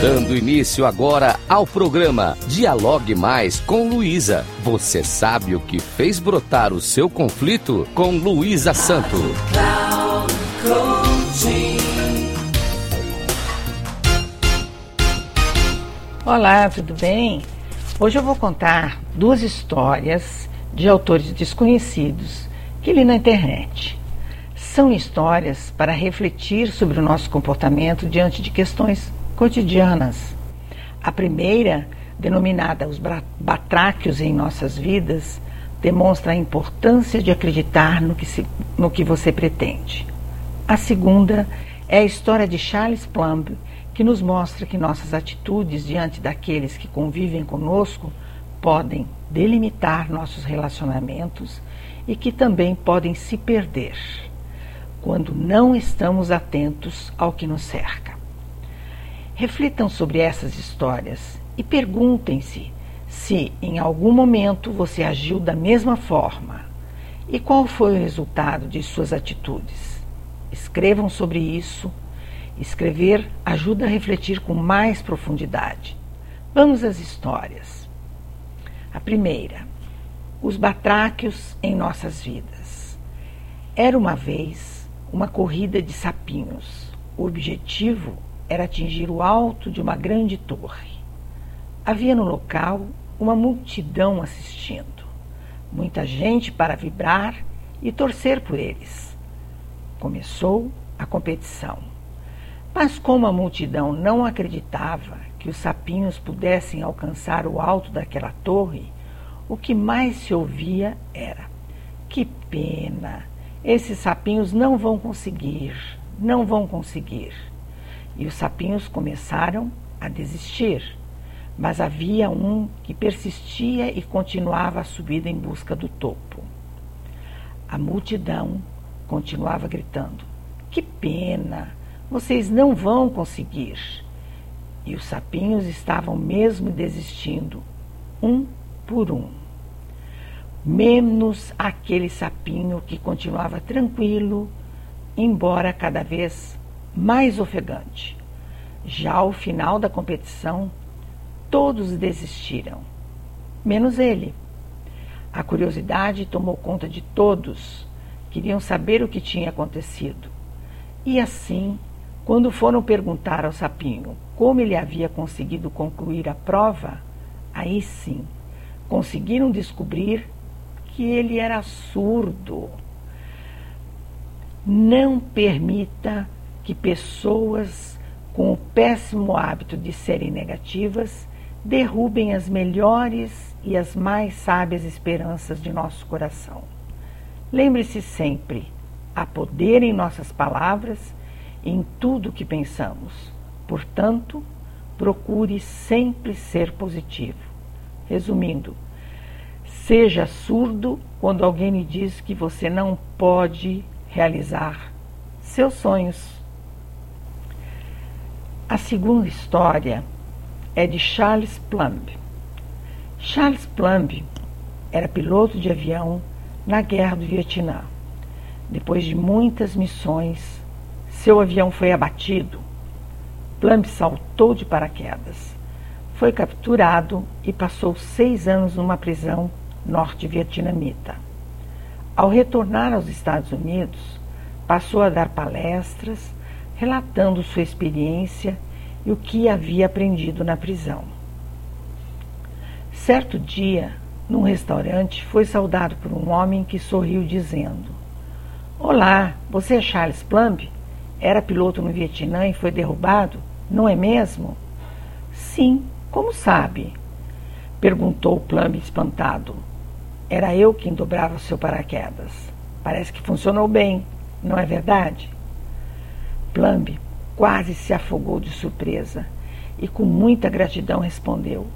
Dando início agora ao programa Dialogue Mais com Luísa. Você sabe o que fez brotar o seu conflito com Luísa Santo. Olá, tudo bem? Hoje eu vou contar duas histórias de autores desconhecidos que li na internet. São histórias para refletir sobre o nosso comportamento diante de questões cotidianas. A primeira, denominada Os Batráquios em Nossas Vidas, demonstra a importância de acreditar no que, se, no que você pretende. A segunda é a história de Charles Plumb, que nos mostra que nossas atitudes diante daqueles que convivem conosco podem delimitar nossos relacionamentos e que também podem se perder quando não estamos atentos ao que nos cerca. Reflitam sobre essas histórias e perguntem-se se em algum momento você agiu da mesma forma e qual foi o resultado de suas atitudes. Escrevam sobre isso. Escrever ajuda a refletir com mais profundidade. Vamos às histórias. A primeira, os batráquios em nossas vidas. Era uma vez uma corrida de sapinhos. O objetivo era atingir o alto de uma grande torre. Havia no local uma multidão assistindo, muita gente para vibrar e torcer por eles. Começou a competição. Mas como a multidão não acreditava que os sapinhos pudessem alcançar o alto daquela torre, o que mais se ouvia era: Que pena! Esses sapinhos não vão conseguir, não vão conseguir. E os sapinhos começaram a desistir. Mas havia um que persistia e continuava a subida em busca do topo. A multidão continuava gritando: Que pena! Vocês não vão conseguir. E os sapinhos estavam mesmo desistindo, um por um. Menos aquele sapinho que continuava tranquilo, embora cada vez mais ofegante. Já ao final da competição, todos desistiram, menos ele. A curiosidade tomou conta de todos, queriam saber o que tinha acontecido. E assim, quando foram perguntar ao sapinho como ele havia conseguido concluir a prova, aí sim conseguiram descobrir que ele era surdo. Não permita que pessoas com o péssimo hábito de serem negativas derrubem as melhores e as mais sábias esperanças de nosso coração. Lembre-se sempre: há poder em nossas palavras em tudo que pensamos. Portanto, procure sempre ser positivo. Resumindo, seja surdo quando alguém lhe diz que você não pode realizar seus sonhos. A segunda história é de Charles Plumb. Charles Plumb era piloto de avião na Guerra do Vietnã. Depois de muitas missões, seu avião foi abatido. Plumb saltou de paraquedas. Foi capturado e passou seis anos numa prisão norte-vietnamita. Ao retornar aos Estados Unidos, passou a dar palestras relatando sua experiência e o que havia aprendido na prisão. Certo dia, num restaurante, foi saudado por um homem que sorriu dizendo: Olá, você é Charles Plumb? Era piloto no Vietnã e foi derrubado, não é mesmo? Sim, como sabe? Perguntou Plumb espantado. Era eu quem dobrava o seu paraquedas. Parece que funcionou bem, não é verdade? Plumb quase se afogou de surpresa e, com muita gratidão, respondeu: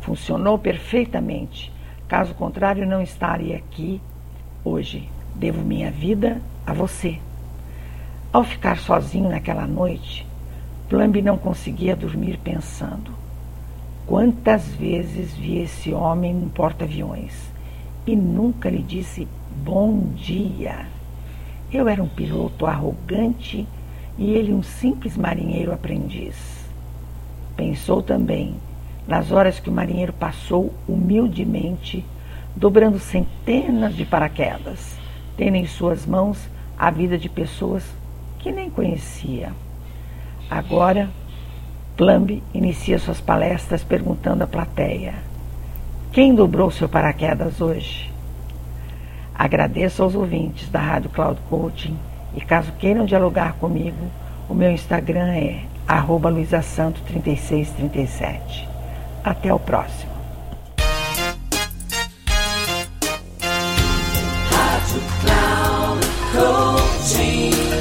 Funcionou perfeitamente. Caso contrário, não estaria aqui hoje. Devo minha vida a você. Ao ficar sozinho naquela noite, Plumb não conseguia dormir pensando. Quantas vezes vi esse homem no porta-aviões e nunca lhe disse bom dia. Eu era um piloto arrogante e ele um simples marinheiro aprendiz. Pensou também nas horas que o marinheiro passou humildemente, dobrando centenas de paraquedas, tendo em suas mãos a vida de pessoas que nem conhecia. Agora, Plumb inicia suas palestras perguntando à plateia: Quem dobrou seu paraquedas hoje? Agradeço aos ouvintes da Rádio Cloud Coaching e caso queiram dialogar comigo, o meu Instagram é luisasanto3637. Até o próximo.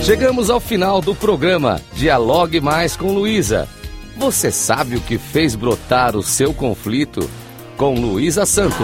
Chegamos ao final do programa Dialogue Mais com Luísa. Você sabe o que fez brotar o seu conflito? Com Luísa Santo.